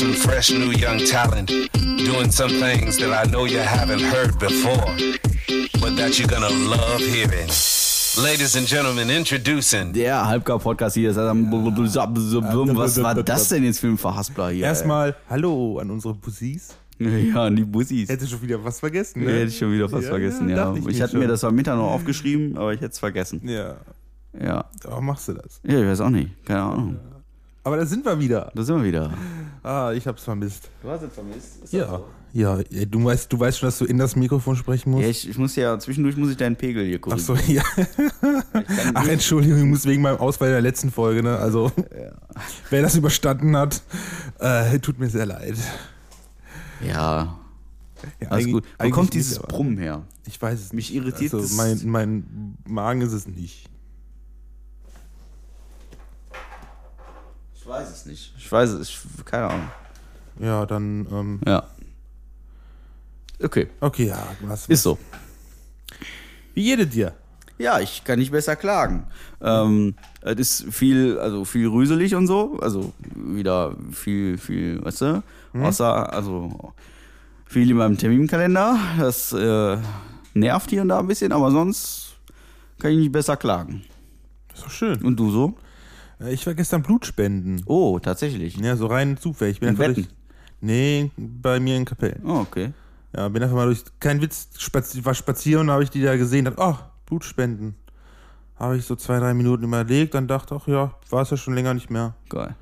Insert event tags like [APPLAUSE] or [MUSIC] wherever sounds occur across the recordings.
some fresh new young talent doing some things that I know you haven't heard before, but that you're gonna love hearing. Ladies and gentlemen, introducing. Der Halbgar-Podcast hier. Was war das denn jetzt für ein Verhaspler hier? Erstmal Hallo an unsere Pussys. [LAUGHS] Ja, an die Bussis. Hätte schon wieder was vergessen, Ja, ne? Hätte ich schon wieder fast Ja, vergessen, ja, ja. ich Ich, hatte schon. mir das am Mittag noch aufgeschrieben, aber ich hätte es vergessen. Ja, Ja. warum machst du das? Ja, ich weiß auch nicht. Keine Ahnung. Aber da sind wir wieder. Da sind wir wieder. Ah, ich hab's vermisst. Du hast es vermisst? Ja. Ja, ja, du weißt, du weißt schon, dass du in das Mikrofon sprechen musst? Ja, ich, ich muss ja, zwischendurch muss ich deinen Pegel hier Ach so, [LAUGHS] ja. Ach, Entschuldigung, ich muss wegen meinem Ausfall der letzten Folge, ne? Also, [LAUGHS] wer das überstanden hat, äh, tut mir sehr leid. Ja, Ja, alles gut. Wo kommt nicht, dieses aber Brummen her? Ich weiß es Mich nicht. irritiert also, mein, mein Magen ist es nicht. Weiß es nicht. Ich weiß es, ich, keine Ahnung. Ja, dann, ähm, Ja. Okay, okay, ja, was, ist so. Wie jede dir? Ja, ich kann nicht besser klagen. Ähm, es ist viel, also viel rüselig und so. Also wieder viel, viel, weißt du? Außer, also viel in meinem Terminkalender. Das äh, nervt hier und da ein bisschen, aber sonst kann ich nicht besser klagen. Ist doch schön. Und du so? Ich war gestern Blutspenden. Oh, tatsächlich. Ja, so rein zufällig. Ich bin In einfach Wetten? durch. Nee, bei mir in Kapellen. Oh, okay. Ja, bin einfach mal durch. Kein Witz, spazi war spazieren und habe ich die da gesehen. Dachte, oh, Blutspenden. Habe ich so zwei, drei Minuten überlegt, dann dachte ach ja, war es ja schon länger nicht mehr. Geil.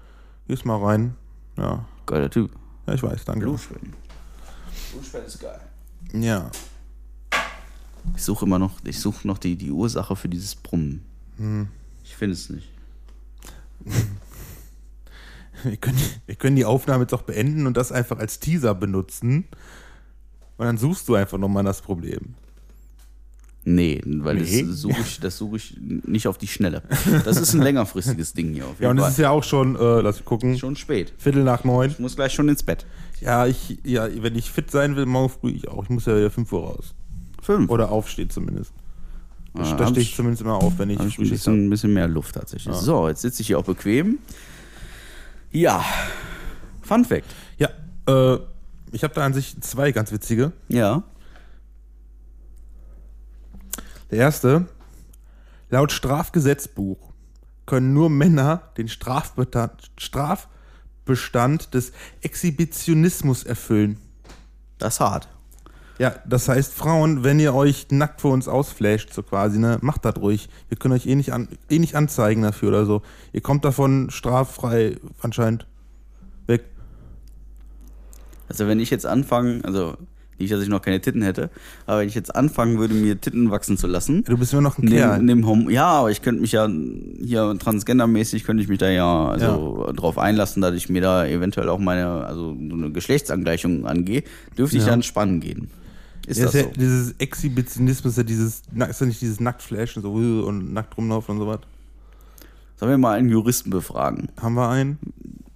Gehst mal rein. Ja, Geiler Typ. ja ich weiß, danke. Blutspenden. Blutspenden ist geil. Ja. Ich suche immer noch, ich suche noch die, die Ursache für dieses Brummen. Hm. Ich finde es nicht. Wir können, wir können die Aufnahme jetzt auch beenden und das einfach als Teaser benutzen. Und dann suchst du einfach nochmal das Problem. Nee, weil Nee? das suche ich, das suche ich nicht auf die Schnelle. Das ist ein [LAUGHS] längerfristiges Ding hier auf jeden Ja, und es ist ja auch schon, äh, lass mich gucken, schon spät. Viertel nach neun. Ich muss gleich schon ins Bett. Ja, ich, ja, wenn ich fit sein will, morgen früh ich auch. Ich muss ja wieder 5 Uhr raus. Fünf. Oder aufstehen zumindest. Da hab stehe ich- zumindest immer auf, wenn ich Hab ich ein bisschen, ein bisschen mehr Luft tatsächlich. So, jetzt sitze ich hier auch bequem. Ja. Fun Fact. Ja, äh, ich habe da an sich zwei ganz witzige. Ja. Der erste, laut Strafgesetzbuch können nur Männer den Strafbestand, Strafbestand des Exhibitionismus erfüllen. Das ist hart. Ja, das heißt, Frauen, wenn ihr euch nackt vor uns ausflasht, so quasi, ne, macht das ruhig. Wir können euch eh nicht, an, eh nicht anzeigen dafür oder so. Ihr kommt davon straffrei anscheinend weg. Also wenn ich jetzt anfange, also nicht, dass ich noch keine Titten hätte, aber wenn ich jetzt anfangen würde, mir Titten wachsen zu lassen, Du bist immer noch ein Kerl. Neben, Hom ja, aber ich könnte mich ja hier transgendermäßig könnte ich mich da ja also drauf einlassen, dass ich mir da eventuell auch meine also so eine Geschlechtsangleichung angehe, dürfte ich Ja. dann spannen gehen. Ist Ja, das ist ja, so? Dieses Exhibitionismus, ist ja dieses, ist ja nicht dieses Nacktflashen so uh, und nackt rumlaufen und so was. Sollen wir mal einen Juristen befragen? Haben wir einen?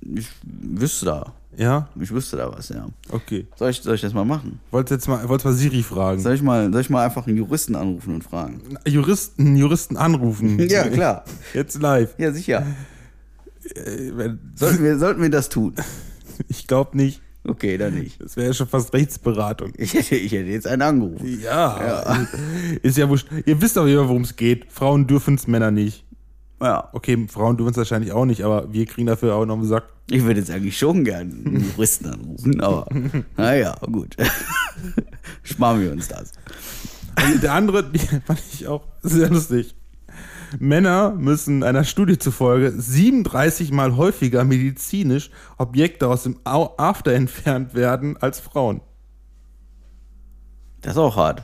Ich wüsste da. Ja? Ich wüsste da was, ja. Okay. Soll ich, soll ich das mal machen? Wolltest jetzt mal, wolltest mal Siri fragen? Soll ich mal, soll ich mal einfach einen Juristen anrufen und fragen? Juristen, Juristen anrufen. [LAUGHS] Ja, klar. Jetzt live. Ja, sicher. Äh, Sollten wir, sollten wir das tun? [LAUGHS] Ich glaube nicht. Okay, dann nicht. Das wäre ja schon fast Rechtsberatung. [LAUGHS] Ich hätte, ich hätte jetzt einen angerufen. Ja. [LAUGHS] Ist ja wurscht. Ihr wisst auch immer, worum es geht. Frauen dürfen es, Männer nicht. Ja. Okay, Frauen dürfen es wahrscheinlich auch nicht, aber wir kriegen dafür auch noch einen Sack. Ich würde jetzt eigentlich schon gerne einen Juristen anrufen, aber [LAUGHS] naja, gut. Sparen wir uns das. Also der andere, fand ich auch sehr lustig. Männer müssen einer Studie zufolge 37 mal häufiger medizinisch Objekte aus dem After entfernt werden als Frauen. Das ist auch hart.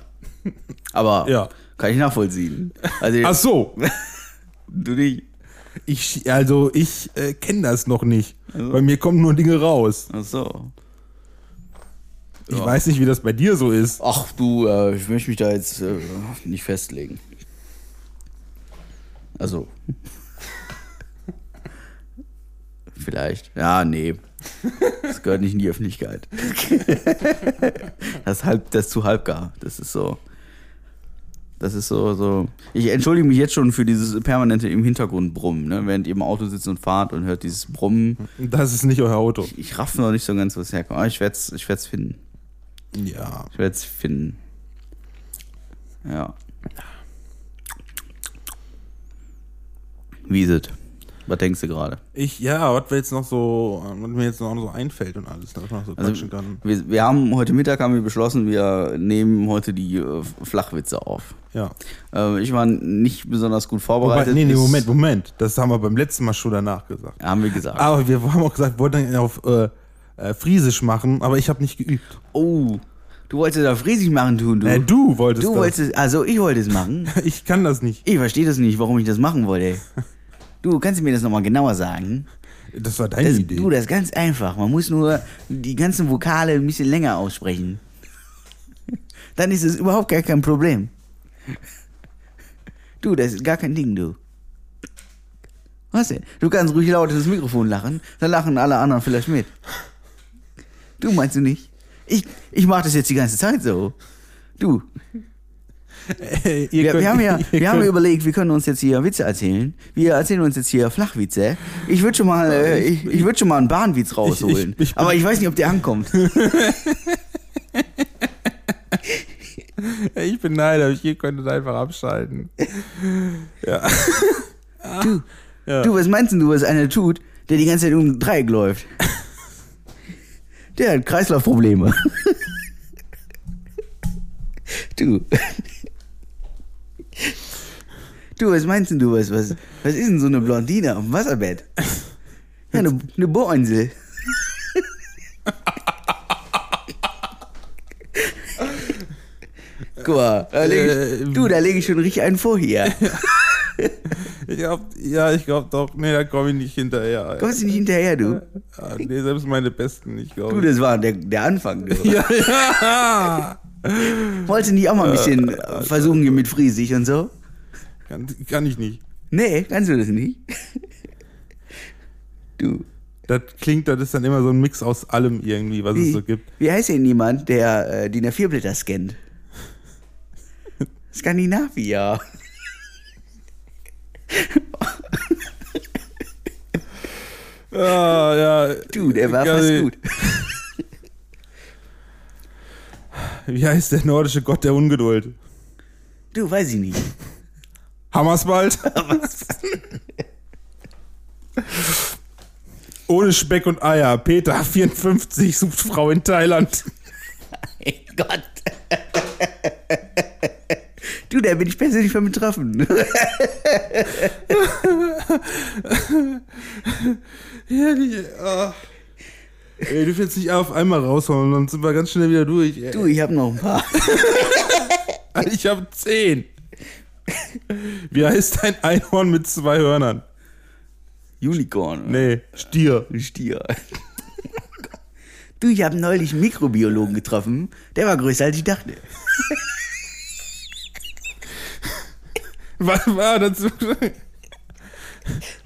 Aber [LAUGHS] Ja. kann ich nachvollziehen. Also, Ach so, [LAUGHS] du nicht. ich, also ich äh, kenne das noch nicht. Bei mir kommen nur Dinge raus. Ach so. Ich weiß nicht, wie das bei dir so ist. Ach du, äh, ich möchte mich da jetzt äh, nicht festlegen. Also. Vielleicht. Ja, nee. Das gehört nicht in die Öffentlichkeit. Das ist, halb, das ist zu halbgar. Das ist so. Das ist so, so. Ich entschuldige mich jetzt schon für dieses permanente im Hintergrund Brummen, ne? während ihr im Auto sitzt und fahrt und hört dieses Brummen. Das ist nicht euer Auto. Ich raff noch nicht so ganz, was herkommt. Aber ich werde es ich werd's finden. Ja. Ich werde es finden. Ja. Wie ist es? Was denkst du gerade? Ich, ja, was mir jetzt noch so, was mir jetzt noch so einfällt und alles, was man noch so Also, kann. wir, wir haben heute Mittag haben wir beschlossen, wir nehmen heute die äh, Flachwitze auf. Ja. Äh, ich war nicht besonders gut Wobei, vorbereitet. nee, nee, Ist- Moment, Moment. Das haben wir beim letzten Mal schon danach gesagt. Haben wir gesagt. Aber wir haben auch gesagt, wir wollten auf äh, äh, Friesisch machen, aber ich habe nicht geübt. Oh, du wolltest das auf Riesig machen tun, du. Äh, du wolltest du das. wolltest, also ich wollte es machen. [LAUGHS] Ich kann das nicht. Ich verstehe das nicht, warum ich das machen wollte. [LAUGHS] Du, kannst du mir das nochmal genauer sagen? Das war deine Das, Idee. du, das ist ganz einfach. Man muss nur die ganzen Vokale ein bisschen länger aussprechen. Dann ist es überhaupt gar kein Problem. Du, das ist gar kein Ding, du. Was denn? Du kannst ruhig laut ins Mikrofon lachen, dann lachen alle anderen vielleicht mit. Du meinst du nicht? Ich, ich mach das jetzt die ganze Zeit so. Du, [LAUGHS] wir, wir haben ja, [LAUGHS] wir haben überlegt, wir können uns jetzt hier Witze erzählen. Wir erzählen uns jetzt hier Flachwitze. Ich würde schon mal, äh, ich, ich würde schon mal einen Bahnwitz rausholen. ich bin- aber ich weiß nicht, ob der ankommt. [LAUGHS] Ich bin neidisch, ihr könntet einfach abschalten. Ja. Du, Ja. du, was meinst du, was einer tut, der die ganze Zeit um ein Dreieck läuft? Der hat Kreislaufprobleme. Du. Du, was meinst denn du, was, was, was ist denn so eine Blondine auf dem Wasserbett? Ja, eine, eine Bohrinsel. [LAUGHS] Guck mal, da leg ich, Äh, du, da lege ich schon richtig einen vor hier. [LAUGHS] Ich glaub, ja, ich glaube doch. Nee, da komme ich nicht hinterher. Kommst du nicht hinterher, du? Ja, nee, selbst meine Besten nicht, Du, glaube ich. das war der, der Anfang, du. [LAUGHS] Ja, ja. Wolltest du nicht auch mal ein bisschen versuchen hier mit Friesig und so? Kann, kann ich nicht. Nee, kannst du das nicht? Du, Das klingt, das ist dann immer so ein Mix aus allem irgendwie, was es wie, so gibt. wie heißt denn jemand, der äh, DIN A4-Blätter scannt? Skandinavia. Ah, ja. Du, der war Ja, fast gut. Wie heißt der nordische Gott der Ungeduld? Du, weiß ich nicht. Hammersbald? [LAUGHS] Ohne Speck und Eier. Peter, 54, sucht Frau in Thailand. Mein Gott. Du, da bin ich persönlich von betroffen. [LAUGHS] Herrlich. ah. Ey, du jetzt nicht auf einmal raushauen, dann sind wir ganz schnell wieder durch. Ey. Du, ich habe noch ein paar. [LAUGHS] Ich habe zehn. Wie heißt ein Einhorn mit zwei Hörnern? Unicorn. Nee, Stier. Stier. Du, ich habe neulich einen Mikrobiologen getroffen. Der war größer, als ich dachte. [LAUGHS] Was war dazu?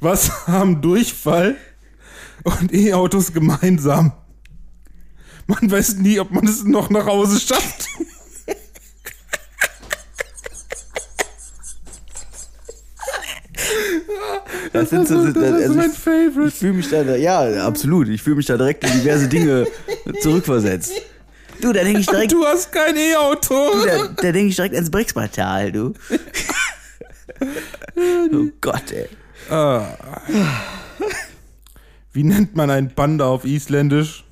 Was haben Durchfall und E-Autos gemeinsam? Man weiß nie, ob man es noch nach Hause schafft. Das sind so, das ist also mein ich, Favorite. ich fühle mich da, ja, absolut. Ich fühle mich da direkt in diverse Dinge zurückversetzt. Du, da denke ich direkt, Du hast kein E-Auto. da, da denke ich direkt ans Brexpartal, du. [LAUGHS] Oh Gott, ey. Ah. Wie nennt man einen Panda auf Isländisch?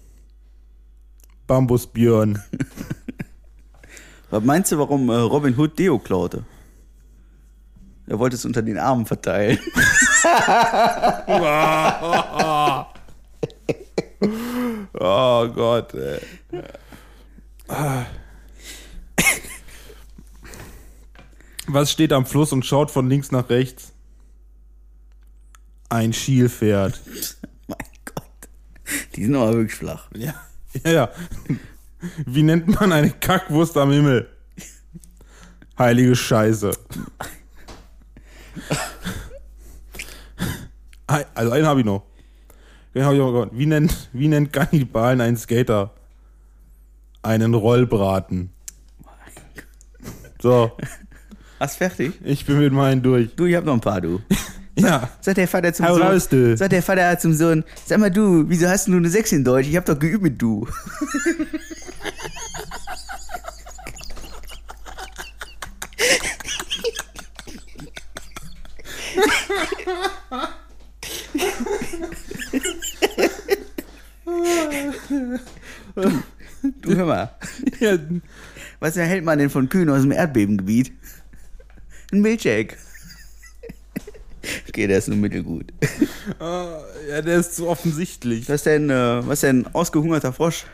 Bambusbjörn. [LAUGHS] Was meinst du, warum äh, Robin Hood Deo klaute? Er wollte es unter den Armen verteilen. [LAUGHS] Oh Gott, ey. Was steht am Fluss und schaut von links nach rechts? Ein Schielpferd. Die sind aber wirklich flach. Ja. Ja, ja. Wie nennt man eine Kackwurst am Himmel? Heilige Scheiße. Ei- Also einen habe ich noch. Den hab ich noch gehört. Wie nennt, wie nennt Kannibalen einen Skater? Einen Rollbraten. So. Hast fertig? Ich bin mit meinen durch. Du, ich hab noch ein paar, du. Ja. Sagt der Vater zum Hau Sohn. du. Sagt der Vater zum Sohn, sag mal du, wieso hast du nur eine 6 in Deutsch? Ich hab doch geübt mit du. du, hör mal. ja. Was erhält man denn von Kühen aus dem Erdbebengebiet? Ein Milchshake. Okay, der ist nur mittelgut. [LAUGHS] Ah, ja, der ist zu offensichtlich. Was denn, äh, was denn ausgehungerter Frosch?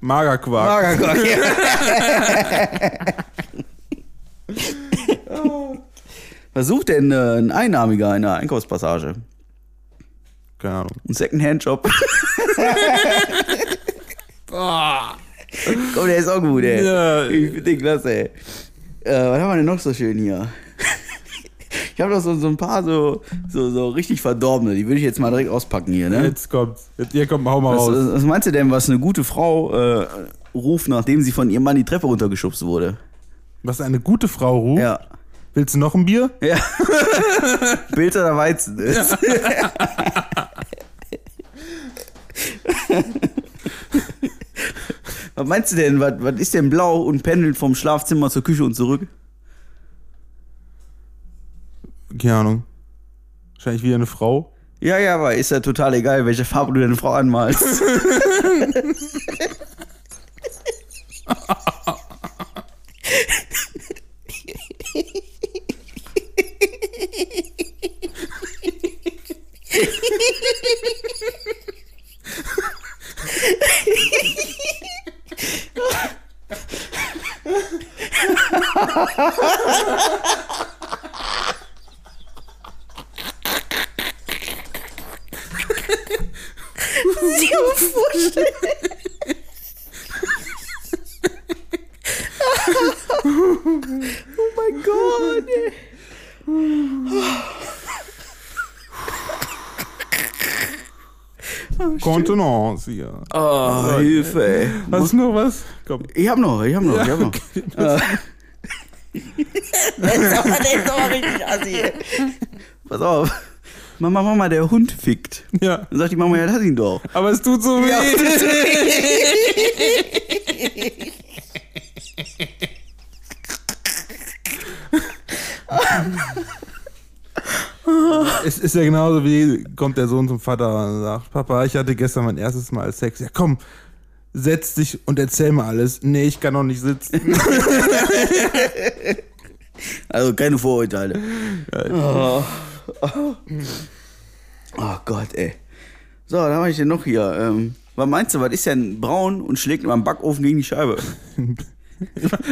Magerquark. Magerquark. [LAUGHS] Was sucht denn äh, ein Einnahmiger in der Einkaufspassage? Keine Ahnung. Ein Secondhand-Shop. [LAUGHS] Ah. Komm, der ist auch gut, ey. Ja. Ich finde den klasse, ey. Äh, was haben wir denn noch so schön hier? Ich habe noch so, so ein paar so, so, so richtig verdorbene, die würde ich jetzt mal direkt auspacken hier, ne? Jetzt kommt's. Jetzt, hier kommt, hau mal Was, raus. was meinst du denn, was eine gute Frau äh, ruft, nachdem sie von ihrem Mann die Treppe runtergeschubst wurde? Was eine gute Frau ruft. Ja. Willst du noch ein Bier? Ja. [LAUGHS] Bild oder Weizen? [LAUGHS] was meinst du denn? Was, was ist denn blau und pendelt vom Schlafzimmer zur Küche und zurück? Keine Ahnung. Wahrscheinlich wieder eine Frau. Ja, ja, aber ist ja total egal, welche Farbe du deine Frau anmalst. [LAUGHS] [LAUGHS] Contenance hier. Oh, Hilfe, ey. Hast du noch was? Komm. Ich hab noch, ich hab noch, ich hab noch. Der ist aber, der ist aber richtig assi, ey. Pass auf. Mama, Mama, der Hund fickt. Ja. Dann sagt die Mama, ja, lass ihn doch. Aber es tut so weh. es ist ja genauso wie kommt der Sohn zum Vater und sagt, Papa, ich hatte gestern mein erstes Mal Sex. Ja, komm, setz dich und erzähl mir alles. Nee, ich kann noch nicht sitzen. [LAUGHS] Also keine Vorurteile. Oh. Oh. oh Gott, ey. So, dann habe ich denn noch hier. Ähm, was meinst du, was ist denn braun und schlägt beim Backofen gegen die Scheibe? [LAUGHS]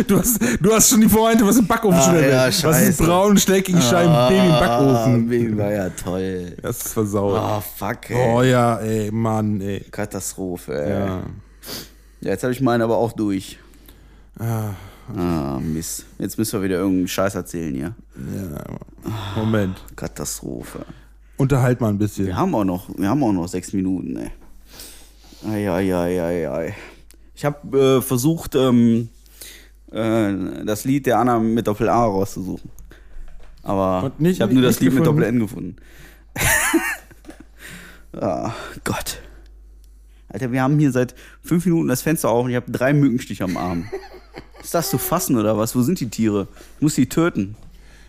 Du hast, du hast schon die Vorhände, was im Backofen Ah, schnell. ja, was ist braun, schleckigen Scheiben, Baby im Ah, Backofen. Baby war ja toll. Das ist versaut. Oh, fuck, ey. Oh ja, ey, Mann, ey. Katastrophe, ey. Ja. Ja, jetzt habe ich meinen aber auch durch. Ah, Ah, Mist. Jetzt müssen wir wieder irgendeinen Scheiß erzählen hier. ja. Moment. Katastrophe. Unterhalt mal ein bisschen. Wir haben auch noch, wir haben auch noch sechs Minuten, ey. Ei, ei, ei, ei, ei. Ich habe äh, versucht, ähm, äh, das Lied der Anna mit Doppel A rauszusuchen. Aber nicht- ich habe nur das Lied mit gefunden? Doppel N gefunden. [LAUGHS] ah, Gott. Alter, wir haben hier seit fünf Minuten das Fenster auf und ich habe drei Mückenstiche am Arm. Ist das zu fassen oder was? Wo sind die Tiere? Ich muss die töten.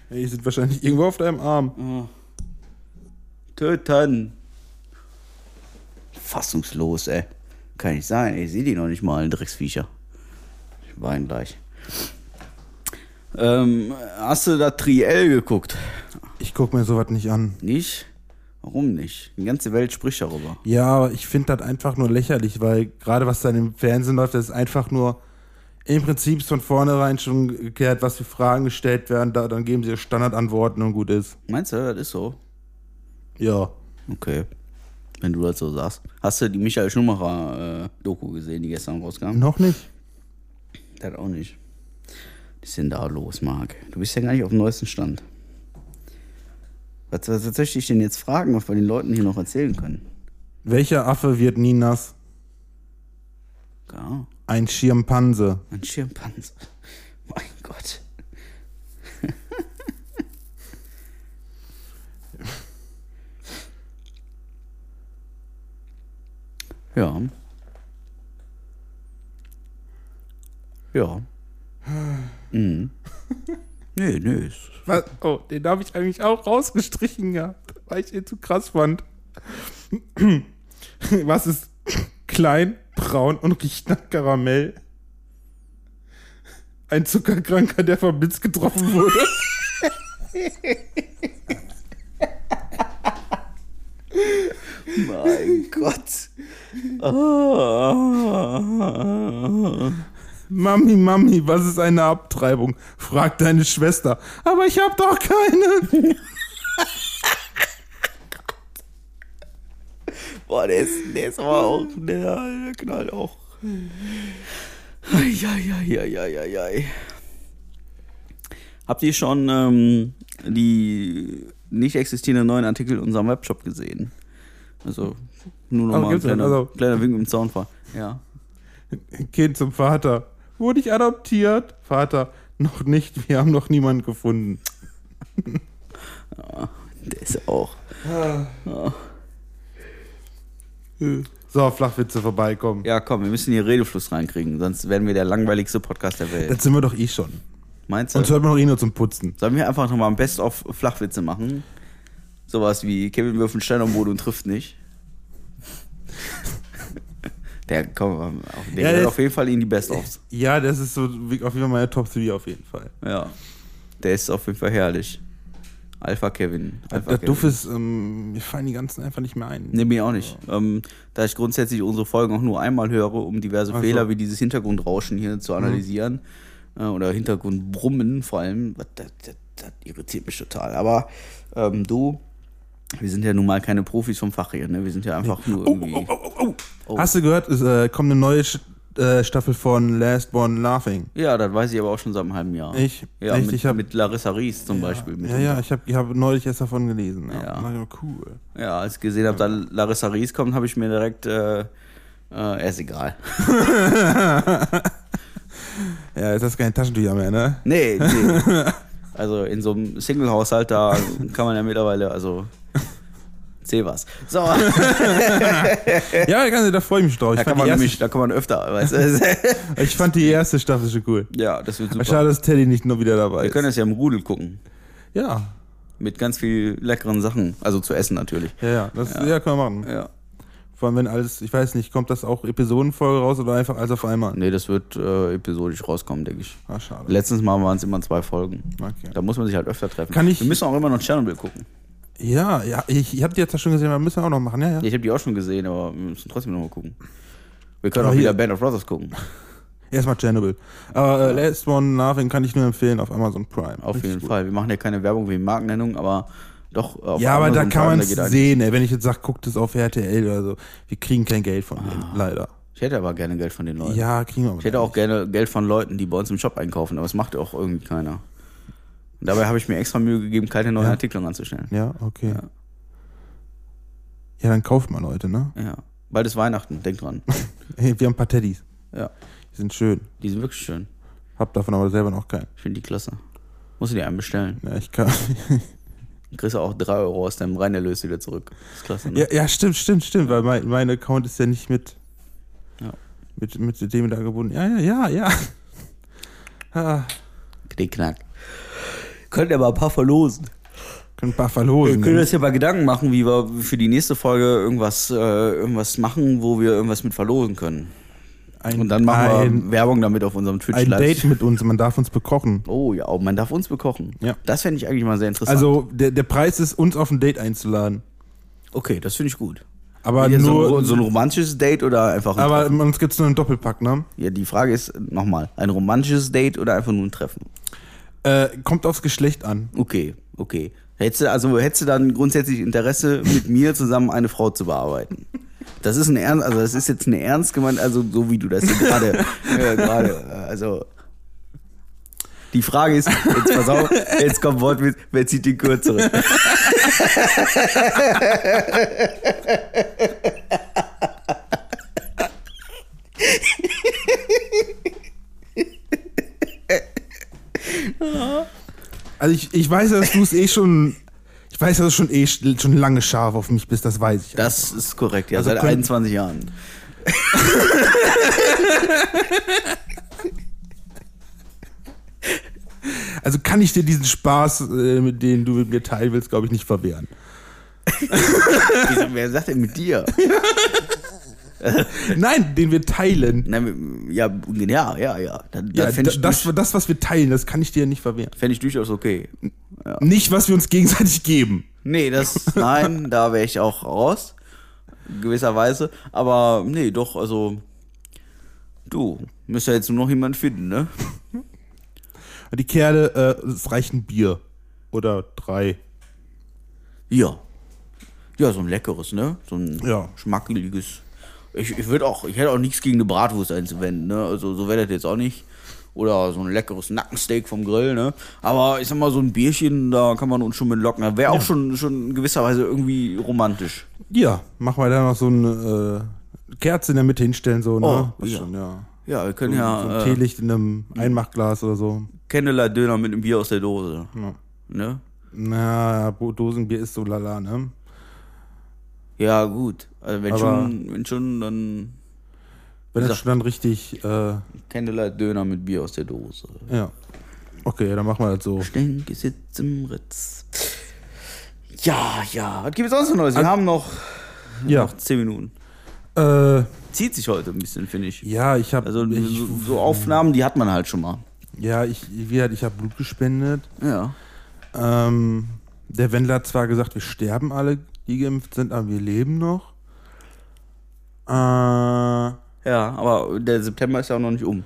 Ey, Die sind wahrscheinlich irgendwo auf deinem Arm. Töten. Fassungslos, ey. Kann nicht sein, ey. Ich sehe die noch nicht mal, Drecksviecher. Ich weine gleich. Ähm, hast du da Triell geguckt? Ich guck mir sowas nicht an. Nicht? Warum nicht? Die ganze Welt spricht darüber. Ja, aber ich finde das einfach nur lächerlich, weil gerade was da im Fernsehen läuft, das ist einfach nur im Prinzip ist von vornherein schon geklärt, was für Fragen gestellt werden. Da, dann geben sie Standardantworten und gut ist. Meinst du, das ist so? Ja. Okay. Wenn du das so sagst. Hast du die Michael Schumacher äh, gesehen, die gestern rauskam? Noch nicht. Das auch nicht. Was ist denn da los, Marc? Du bist ja gar nicht auf dem neuesten Stand. Was, was, was möchte ich denn jetzt fragen, was wir den Leuten hier noch erzählen können? Welcher Affe wird nie nass? Ja. Ein Schirmpanse. Ein Schirmpanse. Mein Gott. [LAUGHS] ja. Ja. Mhm. Nee, nee. Was? Oh, den habe ich eigentlich auch rausgestrichen gehabt, weil ich ihn zu krass fand. [CLEARS THROAT] Was ist klein, braun und riecht nach Karamell? Ein Zuckerkranker, der vom Blitz getroffen wurde. mein Gott. Ah. Mami, Mami, was ist eine Abtreibung? fragt deine Schwester. Aber ich hab doch keine. [LAUGHS] Boah, der ist, der ist aber auch, der, der knallt auch. Eieieiei. Habt ihr schon ähm, die nicht existierenden neuen Artikel in unserem Webshop gesehen? Also, nur nochmal ein gibt's denn? kleiner, Also- kleiner Wink im Zaunfall. Ja. Kind zum Vater. Wurde ich adoptiert? Vater, noch nicht. Wir haben noch niemanden gefunden. Der ist auch. So, Flachwitze vorbeikommen. Ja, komm, wir müssen hier Redefluss reinkriegen, sonst werden wir der langweiligste Podcast der Welt. Das sind wir doch eh schon. Meinst du? Uns hört man doch eh nur zum Putzen. Sollen wir einfach nochmal ein Best-of Flachwitze machen? Sowas wie Kevin wirft einen Stein am Boden und trifft nicht. Der, komm, auf- der Ja, gehört auf jeden Fall in die Best-ofs. Ja, das ist so auf jeden Fall meine Top 3 auf jeden Fall. Ja. Der ist auf jeden Fall herrlich. Alpha Kevin. Alpha Kevin. Duff ist, ähm, mir fallen die ganzen einfach nicht mehr ein. Nee, mir auch nicht. Ähm, da ich grundsätzlich unsere Folgen auch nur einmal höre, um diverse Ach so. Fehler wie dieses Hintergrundrauschen hier zu analysieren. Äh, oder Hintergrundbrummen vor allem. Das, das, das, das irritiert mich total. Aber ähm, du, wir sind ja nun mal keine Profis vom Fach hier. Ne? Wir sind ja einfach nur irgendwie. Oh. Hast du gehört, es äh, kommt eine neue Sch äh, Staffel von Last Born Laughing? Ja, das weiß ich aber auch schon seit einem halben Jahr. Ich? Ja, Echt? mit, Ich hab- mit Larissa Ries zum Beispiel. Mit Ja, ja, ich habe ich hab neulich erst davon gelesen. Ja, Ja. ja. cool. Ja, als ich gesehen habe, da Larissa Ries kommt, habe ich mir direkt. Äh, äh, ist egal. [LAUGHS] Ja, jetzt hast du keine Taschentücher mehr, ne? Nee, nee. [LAUGHS] Also in so einem Single-Haushalt, da kann man ja mittlerweile, also. Zähl was. So, [LAUGHS] da Ja, kann, da freue ich mich drauf. Ich, kann fand man erste, nämlich, da kann man öfter, weißt du? [LAUGHS] ich fand die erste Staffel schon cool. Ja, das wird super. Schade, dass Teddy nicht nur wieder dabei Wir ist. können das ja im Rudel gucken. ja, Mit ganz viel leckeren Sachen. Also zu essen natürlich. ja, ja, das ja. können wir machen. Ja. Vor allem, wenn alles, ich weiß nicht, kommt das auch Episodenfolge raus oder einfach alles auf einmal? Nee, das wird äh, episodisch rauskommen, denke ich. Ah, schade. Letztes Mal waren es immer zwei Folgen. Okay. Da muss man sich halt öfter treffen. Kann ich- Wir müssen auch immer noch Chernobyl gucken. Ja, ja, ich, ich habe die jetzt ja schon gesehen, aber müssen wir auch noch machen, ja, ja. Ich habe die auch schon gesehen, aber wir müssen trotzdem noch mal gucken. Wir können Aber auch wieder hier- Band of Brothers gucken. [LAUGHS] Erstmal Chernobyl. Aber äh, Last One Laughing kann ich nur empfehlen auf Amazon Prime. Auf Richtig jeden gut. Fall. Wir machen ja keine Werbung wegen Markennennung, aber doch. Auf Ja, aber da Amazon kann man es sehen, ey. Wenn ich jetzt sage, guckt es auf RTL oder so. Wir kriegen kein Geld von denen, Ah. leider. Ich hätte aber gerne Geld von den Leuten. Ja, kriegen wir aber Ich hätte auch gerne Geld von Leuten, die bei uns im Shop einkaufen, aber das macht auch irgendwie keiner. Und dabei habe ich mir extra Mühe gegeben, keine neuen Ja. Artikel anzustellen. Ja, okay. Ja. Ja, dann kauft mal Leute, ne? Ja. Bald ist Weihnachten, denk dran. [LAUGHS] Hey, wir haben ein paar Teddys. Ja. Die sind schön. Die sind wirklich schön. Hab davon aber selber noch keinen. Ich finde die klasse. Musst du dir einen bestellen. Ja, ich kann. Dann [LAUGHS] kriegst du auch 3 Euro aus deinem Reinerlös wieder zurück. Das ist klasse, ne? ja, ja, stimmt, stimmt, stimmt, weil mein, mein Account ist ja nicht mit, Ja. mit, mit dem da gebunden. Ja, ja, ja, ja. [LAUGHS] Ah, Knickknack. Könnt ihr aber ein paar verlosen. können ein paar Wir verlosen. können uns ja mal Gedanken machen, wie wir für die nächste Folge irgendwas, äh, irgendwas machen, wo wir irgendwas mit verlosen können. Ein, Und dann machen ein, wir Werbung damit auf unserem Twitch ein. Date mit uns, man darf uns bekochen. Oh ja, oh, man darf uns bekochen. Ja. Das fände ich eigentlich mal sehr interessant. Also der, der Preis ist, uns auf ein Date einzuladen. okay, das finde ich gut. Aber so, nur. ein, so ein romantisches Date oder einfach ein aber Treffen? uns gibt's nur einen Doppelpack, ne? Ja, die Frage ist nochmal, ein romantisches Date oder einfach nur ein Treffen? Äh, kommt aufs Geschlecht an. Okay, okay. Hättest du, also hättest du dann grundsätzlich Interesse, mit mir zusammen eine Frau zu bearbeiten? Das ist ein Ernst, also das ist jetzt eine ernst gemeint, also so wie du das äh, gerade, äh, also. Die Frage ist, jetzt pass auf, jetzt kommt Wortwitz, wer zieht den kürzeren? Also ich, ich weiß, dass du es eh schon. Ich weiß, dass du schon eh sch- schon lange scharf auf mich bist, das weiß ich. Das ist korrekt, ja, Also seit können- 21 Jahren. [LAUGHS] Also kann ich dir diesen Spaß, äh, mit dem du mit mir teilen willst, glaube ich, nicht verwehren. Wieso, wer sagt denn mit dir? [LAUGHS] [LAUGHS] Nein, den wir teilen. Nein, ja, ja, ja, ja. Dann, Ja, fände ich, das, das, was wir teilen, das kann ich dir nicht verwehren. fänd ich durchaus okay. Nicht, was wir uns gegenseitig geben. Nee, das, nein, [LAUGHS] da wäre ich auch raus. Gewisserweise. Aber, nee, doch, also, du, müsst ja jetzt nur noch jemanden finden, ne? [LAUGHS] Die Kerle, äh, es reicht ein Bier. Oder drei. Ja. Ja, so ein leckeres, ne? So ein Ja. schmackeliges. Ich, ich würde auch, ich hätte auch nichts gegen eine Bratwurst einzuwenden, ne? Also so wäre das jetzt auch nicht. Oder so ein leckeres Nackensteak vom Grill, ne? Aber ich sag mal, so ein Bierchen, da kann man uns schon mit locken. Wäre auch schon, schon in gewisser Weise irgendwie romantisch. Ja, machen wir da noch so eine äh, Kerze in der Mitte hinstellen, so, ne? Oh, ja. Schon, ja. Ja, wir können So ja ein äh, Teelicht in einem Einmachglas oder so. Candlelight-Döner mit einem Bier aus der Dose. Ja. Ne? Na, Dosenbier ist so lala, ne? Ja, gut. Also wenn Aber- schon, wenn schon, dann Wenn das schon dann richtig, äh, Candlelight-Döner mit Bier aus der Dose. ja. Okay, dann machen wir das so. Denke, ich sitz im Ritz. Ja, ja. Was gibt es sonst noch Neues? Wir haben noch, Ja. noch 10 Minuten. Äh, Zieht sich heute ein bisschen, finde ich. ja, ich habe Also ich, so, so Aufnahmen, die hat man halt schon mal. ja, ich, wie ich habe Blut gespendet. Ja. Ähm, der Wendler hat zwar gesagt, wir sterben alle, die geimpft sind, aber wir leben noch. Äh, Ja, aber der September ist ja auch noch nicht um.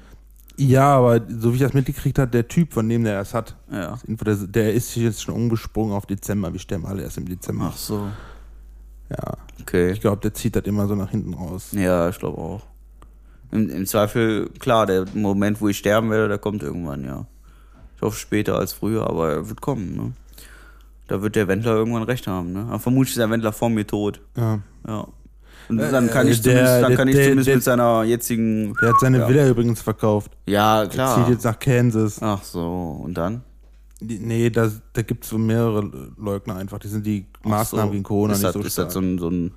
ja, aber so wie ich das mitgekriegt habe, der Typ, von dem der es hat, Ja. das der ist jetzt schon umgesprungen auf Dezember. Wir sterben alle erst im Dezember. Ach so. Ja, Okay. ich glaube, der zieht das immer so nach hinten raus. Ja, ich glaube auch. Im, Im Zweifel, klar, der Moment, wo ich sterben werde, der kommt irgendwann, ja. Ich hoffe später als früher, aber er wird kommen, ne? Da wird der Wendler irgendwann recht haben, ne? Aber vermutlich ist der Wendler vor mir tot. Ja. Ja. Und Äh, dann kann äh, ich der- zumindest, dann der- kann ich der- zumindest der- mit seiner jetzigen. Der hat seine Ja. Villa übrigens verkauft. Ja, Er klar. zieht jetzt nach Kansas. Ach so, und dann? Die- Nee, da, da gibt es so mehrere Leugner einfach. Die sind die Maßnahmen so. gegen Corona ist nicht das, so ist stark. das so, ein, so, ein,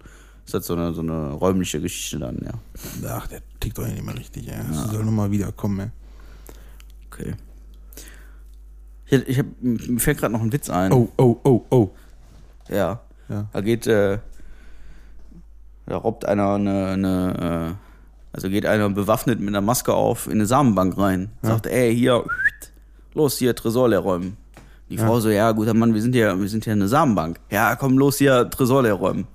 ist das so, eine, so eine räumliche Geschichte dann, ja. Ach, der tickt doch nicht mehr richtig, ey. Das soll nochmal wiederkommen, ey. Okay. Ich, ich hab, mir fällt gerade noch ein Witz ein. Oh, oh, oh, oh. Ja. Ja. Da geht, äh, da robbt einer eine, eine äh, also geht einer bewaffnet mit einer Maske auf in eine Samenbank rein. Sagt, ey, hier, los hier, Tresor leer räumen. Die Frau so, ja, guter Mann, wir sind hier, wir sind hier eine Samenbank. Ja, komm, los hier, Tresor leer räumen.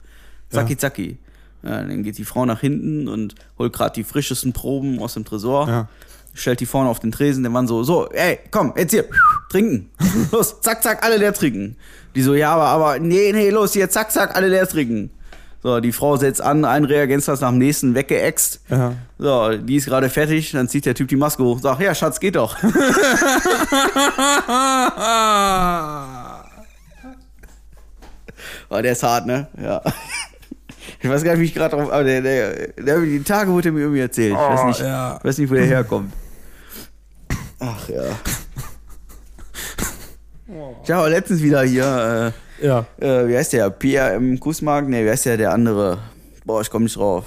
Zacki, zacki. Ja, dann geht die Frau nach hinten und holt gerade die frischesten Proben aus dem Tresor. Ja. Stellt die vorne auf den Tresen, der Mann so, so, ey, komm, jetzt hier, trinken. [LAUGHS] Los, zack, zack, alle leer trinken. Die so, ja, aber, aber, nee, nee, los, hier, zack, zack, alle leer trinken. So, die Frau setzt an, ein Reagenzglas nach dem nächsten weggeext. Ja. So, die ist gerade fertig, dann zieht der Typ die Maske hoch, sagt, ja, Schatz, geht doch. [LAUGHS] Oh, der ist hart, ne? Ja. Ich weiß gar nicht, wie ich gerade drauf, aber der, der, der, die Tage wurde mir irgendwie erzählt. Ich weiß nicht, ja. ich weiß nicht, wo der herkommt. Ach ja. [LAUGHS] Ich habe letztens wieder hier, Ja. äh, äh, wie heißt der? Pierre im Kussmarkt? Ne, wie heißt der? Der andere. Boah, ich komme nicht drauf.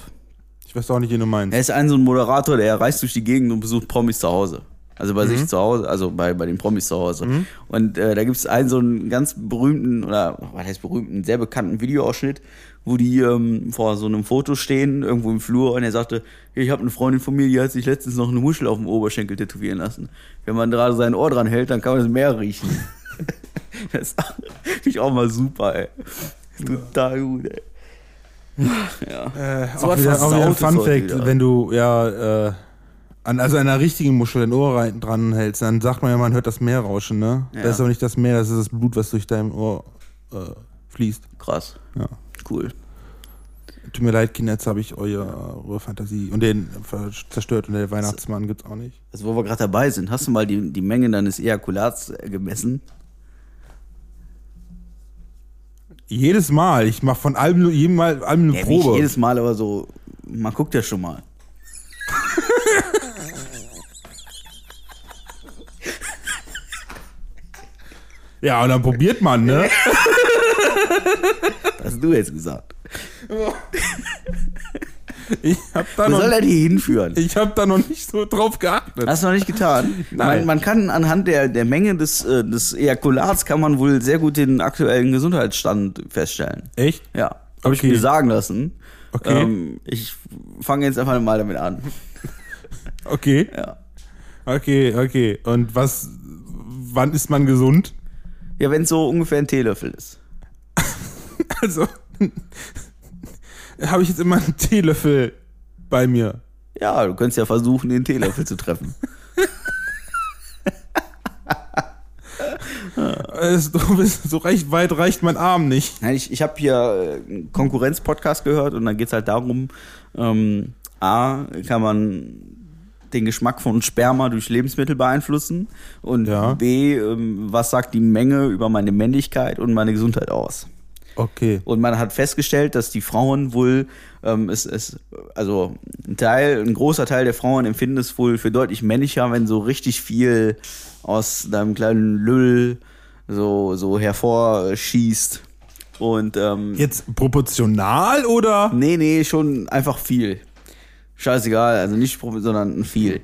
Ich weiß auch nicht, wen du meinst. Er ist ein so ein Moderator, der reist durch die Gegend und besucht Promis zu Hause. Also bei sich zu Hause, also bei, bei den Promis zu Hause. Und äh, da gibt es einen so einen ganz berühmten, oder was heißt berühmten, sehr bekannten Videoausschnitt, wo die ähm, vor so einem Foto stehen, irgendwo im Flur, und er sagte, ich habe eine Freundin von mir, die hat sich letztens noch eine Muschel auf dem Oberschenkel tätowieren lassen. Wenn man gerade sein Ohr dran hält, dann kann man das Meer riechen. [LAUGHS] das finde ich auch mal super, ey. Total gut, ey. Ja. Äh, So auch wieder, auch wieder ein Fun Fact, wenn du ja äh, an also einer richtigen Muschel ein Ohr rein, dran hältst, dann sagt man ja, man hört das Meer rauschen, ne? Ja. Das ist aber nicht das Meer, das ist das Blut, was durch dein Ohr äh, fließt. Krass. Ja. Cool. Tut mir leid, Kinder, jetzt habe ich eure, Fantasie und den zerstört und der Weihnachtsmann gibt's auch nicht. Also wo wir gerade dabei sind, hast du mal die, die Menge deines Ejakulats äh, gemessen? Jedes Mal, ich mache von allem, jedem Mal allem eine Ja, nicht Probe. jedes Mal, aber so, man guckt ja schon mal. [LAUGHS] ja, und dann probiert man, ne? [LAUGHS] Hast du jetzt gesagt. [LAUGHS] Ich habe da, Wo noch- soll er die hinführen? ich hab da noch nicht so drauf geachtet. Hast du noch nicht getan? [LAUGHS] Nein. Man, man kann anhand der, der Menge des, äh, des Ejakulats kann man wohl sehr gut den aktuellen Gesundheitsstand feststellen. Echt? Ja, habe ich mir sagen lassen. Okay. Ähm, ich fange jetzt einfach mal damit an. [LAUGHS] Okay. Ja, Okay, okay. Und was, wann ist man gesund? ja wenn es so ungefähr ein Teelöffel ist. [LAUGHS] Also, [LAUGHS] habe ich jetzt immer einen Teelöffel bei mir. Ja, du könntest ja versuchen, den Teelöffel zu treffen. [LAUGHS] Bist- So recht weit reicht mein Arm nicht. Nein, ich, ich habe hier äh, einen Konkurrenz-Podcast gehört und da geht es halt darum, ähm, A, kann man den Geschmack von Sperma durch Lebensmittel beeinflussen und Ja. B, ähm, was sagt die Menge über meine Männlichkeit und meine Gesundheit aus. Okay. Und man hat festgestellt, dass die Frauen wohl, ähm, es, es, also ein Teil, ein großer Teil der Frauen empfinden es wohl für deutlich männlicher, wenn so richtig viel aus deinem kleinen Lüll so, so hervorschießt. Und ähm, Jetzt proportional oder? nee, nee, schon einfach viel. Scheißegal, also nicht sondern viel.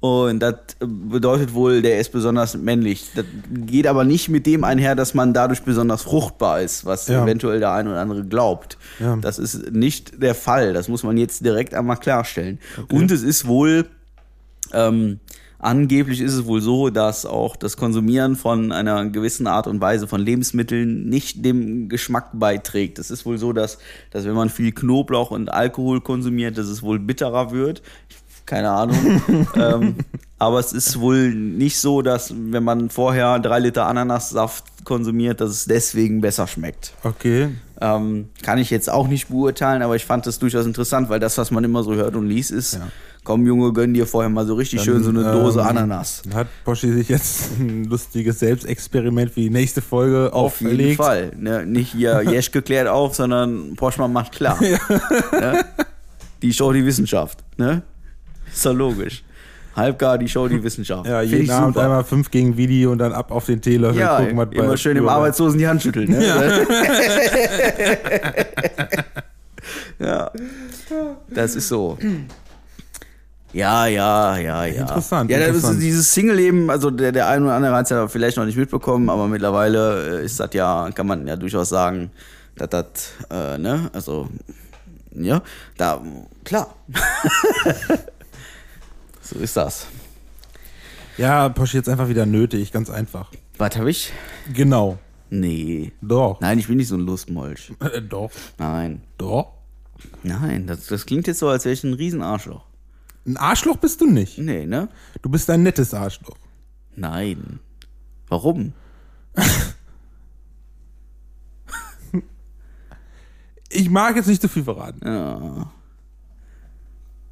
Und das bedeutet wohl, der ist besonders männlich. Das geht aber nicht mit dem einher, dass man dadurch besonders fruchtbar ist, was Ja. eventuell der eine oder andere glaubt. Ja. Das ist nicht der Fall. Das muss man jetzt direkt einmal klarstellen. Und es ist wohl, ähm, angeblich ist es wohl so, dass auch das Konsumieren von einer gewissen Art und Weise von Lebensmitteln nicht dem Geschmack beiträgt. Es ist wohl so, dass, dass wenn man viel Knoblauch und Alkohol konsumiert, dass es wohl bitterer wird. Keine Ahnung. [LAUGHS] ähm, aber es ist wohl nicht so, dass wenn man vorher drei Liter Ananassaft konsumiert, dass es deswegen besser schmeckt. Okay. Ähm, kann ich jetzt auch nicht beurteilen, aber ich fand das durchaus interessant, weil das, was man immer so hört und liest, ist, Ja. komm Junge, gönn dir vorher mal so richtig schön so eine Dose ähm, Ananas. Hat Boschi sich jetzt [LAUGHS] ein lustiges Selbstexperiment für die nächste Folge Auf jeden auferlegt? Fall. Ne? Nicht hier [LAUGHS] Jeschke klärt auf, sondern Poschmann macht klar. Ne? Die Show, die Wissenschaft. Ne? Ist doch logisch. Halbgar die Show, die Wissenschaft. Ja, Find jeden Abend super. einmal fünf gegen Video und dann ab auf den Teelöffel Ja, gucken, was bei immer schön dem Arbeitslosen die Hand schütteln. Ne? [LAUGHS] [LAUGHS] Ja. Das ist so. Ja, ja, ja, ja. Interessant, Ja, das interessant. ist dieses Single-Leben, also der, der eine oder andere hat es ja vielleicht noch nicht mitbekommen, aber mittlerweile äh, ist das ja, kann man ja durchaus sagen, dass das, äh, ne, also, ja, da, klar. [LAUGHS] so ist das. Ja, Boschi jetzt einfach wieder nötig, ganz einfach. Was habe ich? Genau. Nee. Doch. Nein, ich bin nicht so ein Lustmolch. [LAUGHS] Äh, doch. Nein. Doch. Nein, das, das klingt jetzt so, als wäre ich ein Riesenarschloch. Ein Arschloch bist du nicht. Nee, ne? Du bist ein nettes Arschloch. Nein. Warum? [LAUGHS] Ich mag jetzt nicht zu viel verraten. Ja.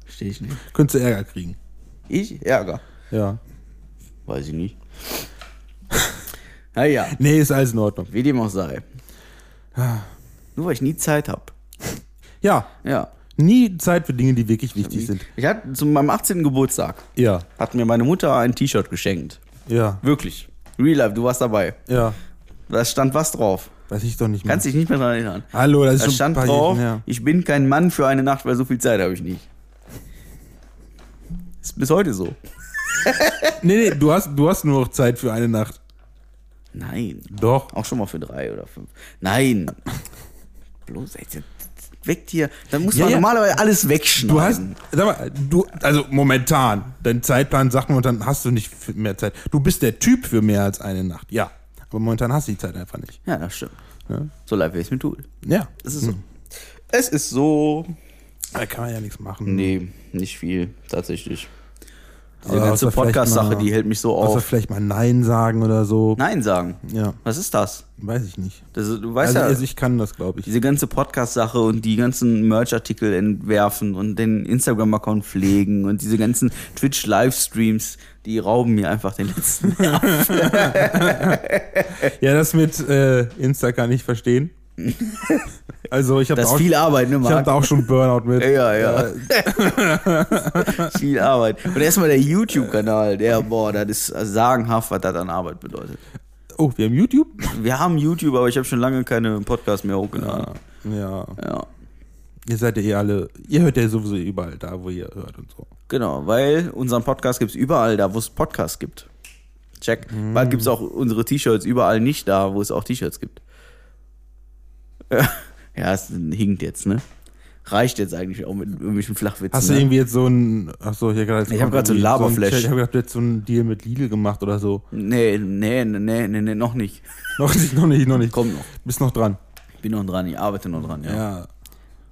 Verstehe ich nicht. Könntest du Ärger kriegen. Ich? Ärger. Ja. Weiß ich nicht. [LAUGHS] naja, Nee, ist alles in Ordnung. wie dem auch sei. Nur weil ich nie Zeit habe. Ja. Ja. Nie Zeit für Dinge, die wirklich wichtig sind. Ich hatte zu meinem 18. Geburtstag Ja. hat mir meine Mutter ein T-Shirt geschenkt. Ja. Wirklich. Real Life, du warst dabei. Ja. Da stand was drauf. Weiß ich doch nicht mehr. Kannst dich nicht mehr daran erinnern. Hallo, das ist Da schon stand ein paar drauf, her. ich bin kein Mann für eine Nacht, weil so viel Zeit habe ich nicht. Ist bis heute so. [LAUGHS] Nee, nee, du hast, du hast nur noch Zeit für eine Nacht. Nein. Doch. Auch schon mal für drei oder fünf. Nein. Bloß jetzt weg hier. Dann muss Ja, man ja. normalerweise alles wegschneiden. Du hast, sag mal, du, also momentan, dein Zeitplan sagt und dann hast du nicht mehr Zeit. Du bist der Typ für mehr als eine Nacht, ja. Aber momentan hast du die Zeit einfach nicht. Ja, das stimmt. Ja. So leid, wie es mir tut. Ja. Es ist so. Es ist so. Da kann man ja nichts machen. Nee, nicht viel, tatsächlich. Diese ganze außer Podcast-Sache, die hält mich so Außer auf. vielleicht mal Nein sagen oder so. Nein sagen. Ja, Was ist das? weiß ich nicht. das du weißt Also, ja, also ich kann das, glaube ich. diese ganze Podcast-Sache und die ganzen Merch-Artikel entwerfen und den Instagram-Account pflegen und diese ganzen Twitch-Livestreams, die rauben mir einfach den letzten [LAUGHS] Nerv. Ja, das mit äh, Insta kann ich verstehen. [LAUGHS] Also ich habe Das da, ist auch- viel Arbeit, ne, ich hab Marc? da auch schon Burnout mit. Ja, ja. [LAUGHS] viel Arbeit. Und erstmal der YouTube-Kanal, der, boah, das ist sagenhaft, was das an Arbeit bedeutet. Oh, wir haben YouTube? Wir haben YouTube, aber ich habe schon lange keine Podcasts mehr hochgeladen. Ja. Ja. Ihr seid ja eh alle, ihr hört ja sowieso überall da, wo ihr hört und so. Genau, weil unseren Podcast gibt es überall da, wo es Podcasts gibt. Check. Bald gibt es auch unsere T-Shirts überall nicht da, wo es auch T-Shirts gibt. [LAUGHS] Ja, es hinkt jetzt, ne? Reicht jetzt eigentlich auch mit irgendwelchen Flachwitzen. Hast du ne? irgendwie jetzt so ein, achso, hier gerade. Ich hab grad so ein Laberflash. Ich habe gedacht, du hättest so einen Deal mit Lidl gemacht oder so. Nee, nee, nee, nee, nee, nee, noch nicht. [LAUGHS] Noch nicht, noch nicht, noch nicht. Kommt noch. Bist noch dran. Bin noch dran, ich arbeite noch dran, ja. Ja.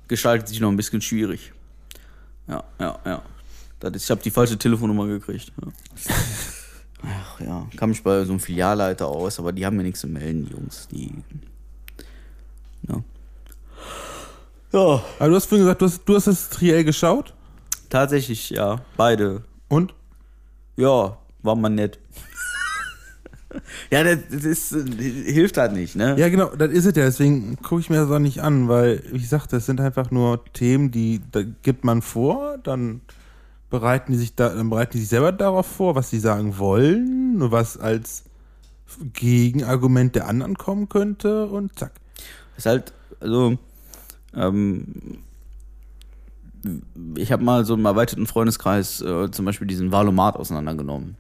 Gestaltet sich noch ein bisschen schwierig. Ja, ja, ja. Ist, ich habe die falsche Telefonnummer gekriegt. Ja. [LAUGHS] Ach ja, kam ich bei so einem Filialleiter aus, aber die haben mir nichts zu melden, die Jungs. Die. Ja. Ja, Aber du hast vorhin gesagt, du hast, du hast das Triell geschaut tatsächlich, ja. Beide. und? Ja, war mal nett. [LAUGHS] ja, das, das ist, äh, hilft halt nicht, ne? Ja, genau, das ist es ja. Deswegen gucke ich mir das auch nicht an, weil, wie gesagt, das sind einfach nur Themen, die da gibt man vor, dann bereiten die sich da, dann bereiten die sich selber darauf vor, was sie sagen wollen, nur was als Gegenargument der anderen kommen könnte und zack. Ist halt, also, ähm, ich habe mal so im erweiterten Freundeskreis äh, zum Beispiel diesen Valomat auseinandergenommen.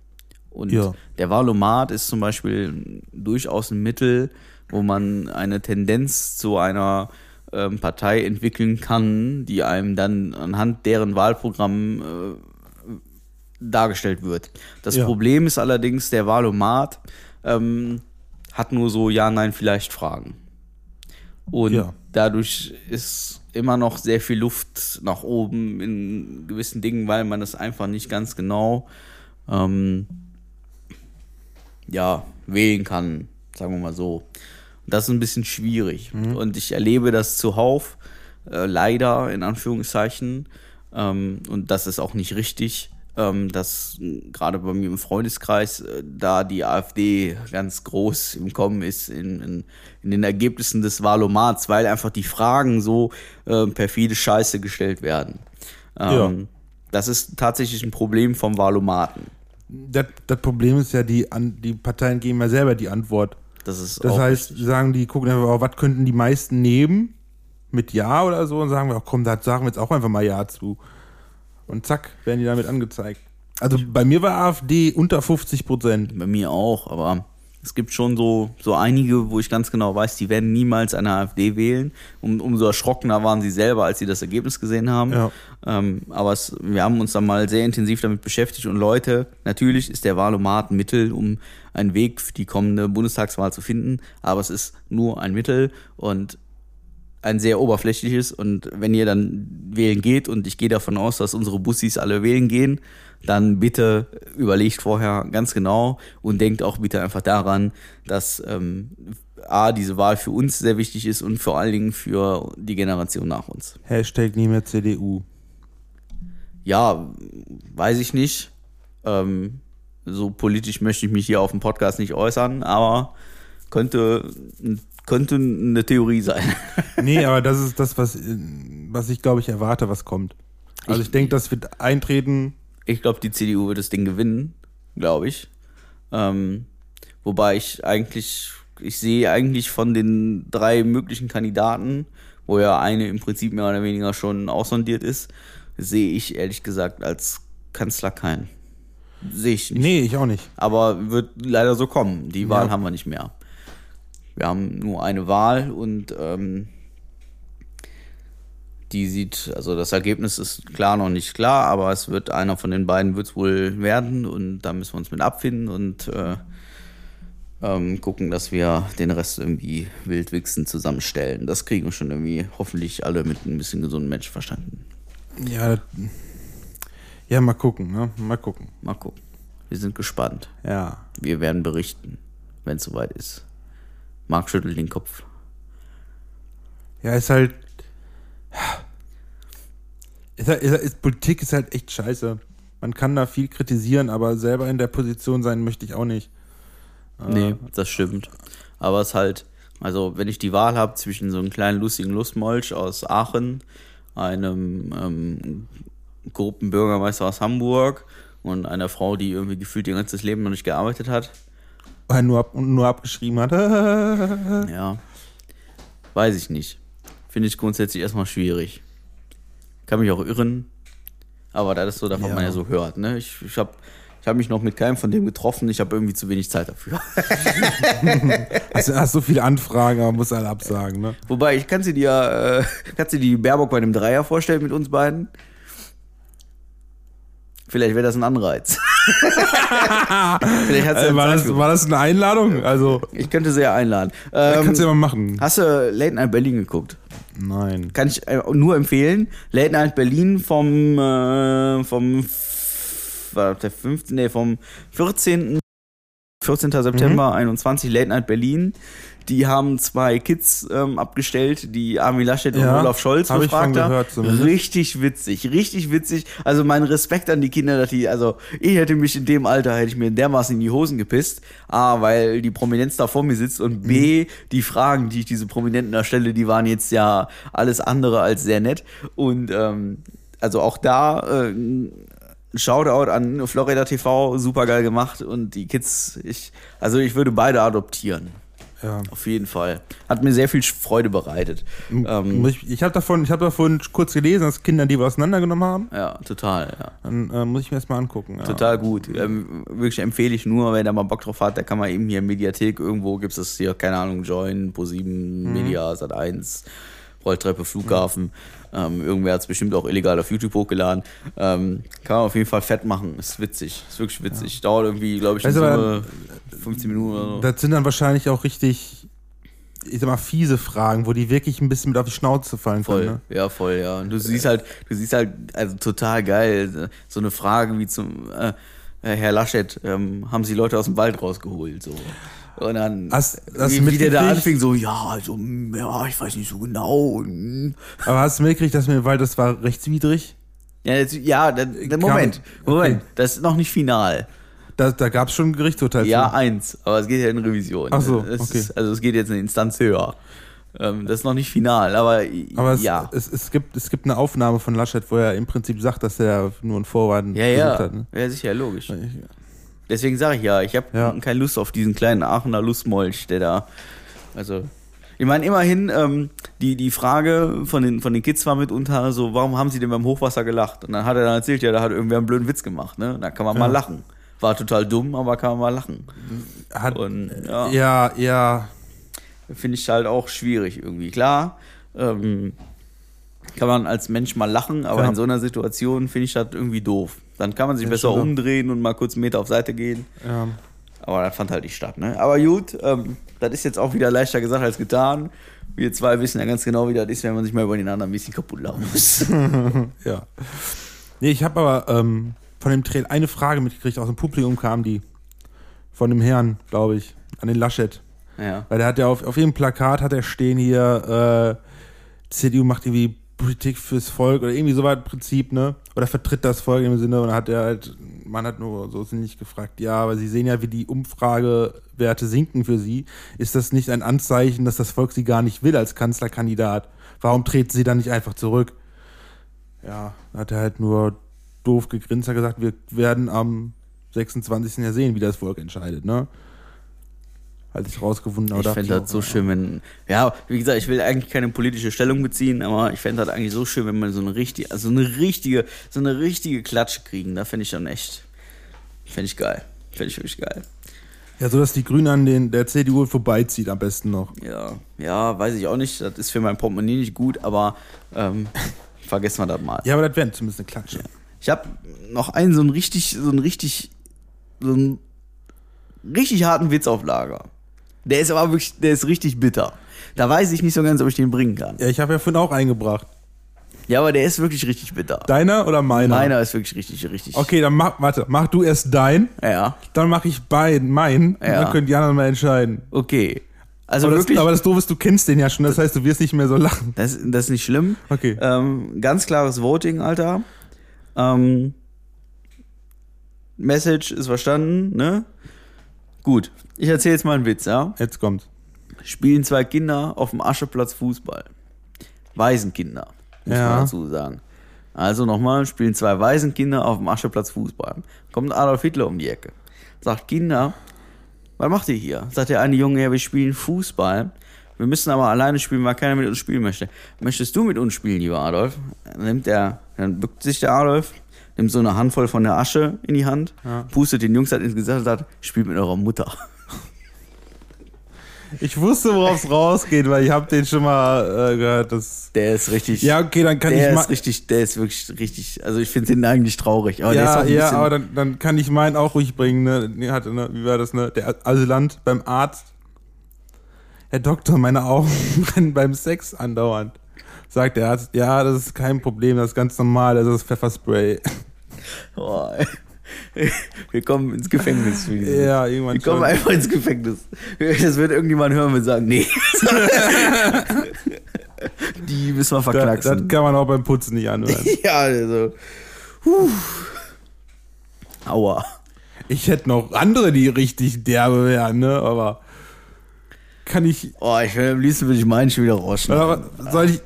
Und Ja. der Valomat ist zum Beispiel durchaus ein Mittel, wo man eine Tendenz zu einer ähm, Partei entwickeln kann, die einem dann anhand deren Wahlprogramm äh, dargestellt wird. Das Ja. Problem ist allerdings, der Valomat ähm, hat nur so Ja, Nein, vielleicht Fragen. Und Ja. Dadurch ist immer noch sehr viel Luft nach oben in gewissen Dingen, weil man es einfach nicht ganz genau ähm, ja, wählen kann, sagen wir mal so. Das ist ein bisschen schwierig. Und ich erlebe das zuhauf, äh, leider in Anführungszeichen. Ähm, und das ist auch nicht richtig, dass mh, gerade bei mir im Freundeskreis äh, da die AfD ganz groß im Kommen ist in, in, in den Ergebnissen des Wahlomats, weil einfach die Fragen so äh, perfide Scheiße gestellt werden. Ähm, Ja. Das ist tatsächlich ein Problem vom Wahlomaten. Das, das Problem ist ja, die, an, die Parteien geben ja selber die Antwort. Das ist Das heißt, richtig. sagen die, gucken einfach, oh, was könnten die meisten nehmen mit Ja oder so und sagen wir, ach komm, da sagen wir jetzt auch einfach mal Ja zu. Und zack, werden die damit angezeigt. Also bei mir war AfD unter 50 Prozent. Bei mir auch, aber es gibt schon so, so einige, wo ich ganz genau weiß, die werden niemals eine AfD wählen. Um, umso erschrockener waren sie selber, als sie das Ergebnis gesehen haben. Ja. Ähm, aber es, wir haben uns dann mal sehr intensiv damit beschäftigt und Leute, natürlich ist der Wahlomat ein Mittel, um einen Weg für die kommende Bundestagswahl zu finden, aber es ist nur ein Mittel und ein sehr oberflächliches und wenn ihr dann wählen geht und ich gehe davon aus, dass unsere Bussis alle wählen gehen, dann bitte überlegt vorher ganz genau und denkt auch bitte einfach daran, dass ähm, A, diese Wahl für uns sehr wichtig ist und vor allen Dingen für die Generation nach uns. Hashtag nie mehr CDU. Ja, weiß ich nicht. Ähm, so politisch möchte ich mich hier auf dem Podcast nicht äußern, aber könnte, könnte eine Theorie sein. [LAUGHS] Nee, aber das ist das, was, was ich glaube ich erwarte, was kommt. Also ich, Ich- denke, das wird eintreten. Ich glaube, die CDU wird das Ding gewinnen, glaube ich. Ähm, wobei ich eigentlich, ich sehe eigentlich von den drei möglichen Kandidaten, wo ja eine im Prinzip mehr oder weniger schon aussondiert ist, sehe ich ehrlich gesagt als Kanzler keinen. Sehe ich nicht. Nee, ich auch nicht. Aber wird leider so kommen. Die Wahl Ja. haben wir nicht mehr. Wir haben nur eine Wahl und ähm, die sieht, also das Ergebnis ist klar noch nicht klar, aber es wird einer von den beiden wird es wohl werden und da müssen wir uns mit abfinden und äh, ähm, gucken, dass wir den Rest irgendwie wildwichsen zusammenstellen. Das kriegen wir schon irgendwie hoffentlich alle mit ein bisschen gesundem Menschenverstand. Ja, ja, mal gucken, ne? Mal gucken. Mal gucken. Wir sind gespannt. Ja. Wir werden berichten, wenn es soweit ist. Marc schüttelt den Kopf. Ja, ist halt. Ist halt, ist halt ist, Politik ist halt echt scheiße. Man kann da viel kritisieren, aber selber in der Position sein möchte ich auch nicht. Nee, das stimmt. Aber es ist halt, also wenn ich die Wahl habe zwischen so einem kleinen lustigen Lustmolch aus Aachen, einem ähm, korrupten Bürgermeister aus Hamburg und einer Frau, die irgendwie gefühlt ihr ganzes Leben noch nicht gearbeitet hat, Weil er nur, ab, nur abgeschrieben hat. [LAUGHS] Ja. Weiß ich nicht. Finde ich grundsätzlich erstmal schwierig. Kann mich auch irren. Aber das ist so, davon Ja. man ja so hört. Ne? Ich, ich habe ich hab mich noch mit keinem von dem getroffen. Ich habe irgendwie zu wenig Zeit dafür. [LAUGHS] Hast, hast so viele Anfragen, aber muss alle absagen, ne? Wobei, ich kann sie dir, äh, kannst du dir die Baerbock bei einem Dreier vorstellen mit uns beiden? Vielleicht wäre das ein Anreiz. [LAUGHS] [LAUGHS] Vielleicht hat sie Äh, war, das, war das eine Einladung? Also, Ich könnte sie ja einladen. Ähm, kannst du ja mal machen. hast du Late Night Berlin geguckt? Nein. Kann ich äh, nur empfehlen. Late Night Berlin vom, äh, vom, war der 15, nee, vom 14. 14. September 21, Late Night Berlin. Die haben zwei Kids ähm, abgestellt, die Armin Laschet und Ja, Olaf Scholz hab befragt haben. Richtig witzig, richtig witzig. Also mein Respekt an die Kinder, dass die, also ich hätte mich in dem Alter, hätte ich mir dermaßen in die Hosen gepisst. A, weil die Prominenz da vor mir sitzt und B, die Fragen, die ich diese Prominenten da stelle, die waren jetzt ja alles andere als sehr nett. Und ähm, also auch da äh, Shoutout an Florida TV, super geil gemacht und die Kids, ich, also ich würde beide adoptieren. Ja. Auf jeden Fall. Hat mir sehr viel Freude bereitet. Ähm, ich ich habe davon, ich hab davon kurz gelesen, dass Kinder die wir auseinandergenommen haben. ja, total, ja. Dann äh, muss ich mir das mal angucken. Ja. Total gut. Ähm, wirklich empfehle ich nur, wenn er mal Bock drauf hat, da kann man eben hier in Mediathek irgendwo, gibt es hier, keine Ahnung, Join, Pro7, Mhm. Media, Sat1, Rolltreppe, Flughafen. Ähm, irgendwer hat es bestimmt auch illegal auf YouTube hochgeladen. Ähm, kann man auf jeden Fall fett machen. Ist witzig. Ist wirklich witzig. Dauert irgendwie, glaube ich, Weißt Summe 15 Minuten oder so. Das sind dann wahrscheinlich auch richtig, ich sag mal, fiese Fragen, wo die wirklich ein bisschen mit auf die Schnauze fallen Voll, können. Ne? ja, voll, ja. Und du siehst halt, du siehst halt, also total geil, so eine Frage wie zum äh, Herr Laschet, ähm, haben Sie Leute aus dem Wald rausgeholt, so. Und dann, Hast- hast wie, wie der da anfing, so, ja, also, ja, ich weiß nicht so genau. Aber hast du mitgekriegt, dass mir, weil das war rechtswidrig? Ja, jetzt, ja, der, der Moment, Moment, das ist noch nicht final. Da, da gab es schon ein Gerichtsurteil Ja, zu. eins, aber es geht ja in Revision. Ach so, Es okay. Ist, also es geht jetzt eine Instanz höher. Ähm, das ist noch nicht final, aber, Aber es, ja. es, es, gibt, es gibt eine Aufnahme von Laschet, wo er im Prinzip sagt, dass er nur einen Vorwand Ja, ja. hat. Ne? Ja, sicher, logisch. Deswegen sage ich ja, ich habe Ja. keine Lust auf diesen kleinen Aachener Lustmolch, der da. Also. Ich meine, immerhin, ähm, die, die Frage von den, von den Kids war mitunter so, warum haben sie denn beim Hochwasser gelacht? Und dann hat er dann erzählt, ja, da hat irgendwer einen blöden Witz gemacht, ne? Da kann man mal lachen. War total dumm, aber kann man mal lachen. Hat, Und ja, ja, ja. finde ich halt auch schwierig irgendwie. Klar, ähm, kann man als Mensch mal lachen, aber Ja. in so einer Situation finde ich das irgendwie doof. Dann kann man sich Ja, besser schon. umdrehen und mal kurz einen Meter auf Seite gehen. ja. Aber das fand halt nicht statt, ne? Aber gut, ähm, das ist jetzt auch wieder leichter gesagt als getan. Wir zwei wissen ja ganz genau, wie das ist, wenn man sich mal über den anderen ein bisschen kaputt lachen muss. [LAUGHS] Ja. Nee, ich habe aber ähm, von dem Trail eine Frage mitgekriegt, aus dem Publikum kam die. Von dem Herrn, glaube ich, an den Laschet. ja. Weil der hat ja auf, auf jedem Plakat hat er stehen hier, äh, CDU macht irgendwie Politik fürs Volk oder irgendwie so war das Prinzip, ne? Oder vertritt das Volk im Sinne und hat er halt, man hat nur so nicht gefragt, ja, aber Sie sehen ja, wie die Umfragewerte sinken für Sie. Ist das nicht ein Anzeichen, dass das Volk Sie gar nicht will als Kanzlerkandidat? Warum treten Sie dann nicht einfach zurück? Ja, hat er halt nur doof gegrinst, hat gesagt, wir werden am 26. ja sehen, wie das Volk entscheidet, ne? Als ich rausgefunden habe, Ich fände das auch, so schön, wenn. Ja, wie gesagt, ich will eigentlich keine politische Stellung beziehen, aber ich fände das eigentlich so schön, wenn man so eine richtige, also eine richtige, so eine richtige Klatsche kriegen. Da fände ich dann echt. Fände ich geil. Fände ich wirklich geil. Ja, so dass die Grünen an den, der CDU vorbeizieht am besten noch. Ja, ja, weiß ich auch nicht. Das ist für mein Portemonnaie nicht gut, aber ähm, [LAUGHS] vergessen wir das mal. Ja, aber das wäre zumindest eine Klatsche. Ich habe noch einen so einen richtig, so einen richtig, so einen richtig harten Witz auf Lager. Der ist aber wirklich, der ist richtig bitter. Da weiß ich nicht so ganz, ob ich den bringen kann. Ja, ich habe ja vorhin auch eingebracht. Ja, aber der ist wirklich richtig bitter. Deiner oder meiner? Meiner ist wirklich richtig, richtig. Okay, dann mach, warte, mach du erst dein, Ja, dann mach ich beiden, meinen, und Ja. dann können die anderen mal entscheiden. okay. Also aber, wirklich, das, aber das Doofe ist, du kennst den ja schon, das heißt, du wirst nicht mehr so lachen. das, das ist nicht schlimm. Okay. Ähm, ganz klares Voting, Alter. Ähm, Message ist verstanden, ne? Gut. Ich erzähle jetzt mal einen Witz, ja? Jetzt kommt. Spielen zwei Kinder auf dem Ascheplatz Fußball. Waisenkinder, muss Ja. man dazu sagen. Also nochmal, spielen zwei Waisenkinder auf dem Ascheplatz Fußball. Kommt Adolf Hitler um die Ecke. Sagt, Kinder, was macht ihr hier? Sagt der eine Junge, ja, wir spielen Fußball. Wir müssen aber alleine spielen, weil keiner mit uns spielen möchte. Möchtest du mit uns spielen, lieber Adolf? Dann nimmt der, dann bückt sich der Adolf, nimmt so eine Handvoll von der Asche in die Hand, pustet den Jungs halt ins Gesicht und sagt, spielt mit eurer Mutter. Ich wusste, worauf es rausgeht, weil ich habe den schon mal äh, gehört. Das Der ist richtig. ja, okay, dann kann der ich mal. ist richtig, der ist wirklich richtig. Also ich finde den eigentlich traurig. Aber der ja, ja, aber dann, dann kann ich meinen auch ruhig bringen. Ne? Hatte, ne? Wie war das? Ne? Der Asylant beim Arzt. Herr Doktor, meine Augen [LAUGHS] brennen beim Sex andauernd. Sagt der Arzt, ja, das ist kein Problem, das ist ganz normal, das ist Pfefferspray. Oh, wir kommen ins Gefängnis. Für diese. ja, irgendwann Wir kommen schon. einfach ins Gefängnis. Das wird irgendjemand hören und sagen, nee. [LAUGHS] Die müssen wir Da, das verknacksen. kann man auch beim Putzen nicht anhören. [LAUGHS] ja, also. Puh. Aua. Ich hätte noch andere, die richtig derbe wären, ne? Aber kann ich. Oh, ich will, am liebsten würde ich meinen schon wieder rausschneiden. Soll ich.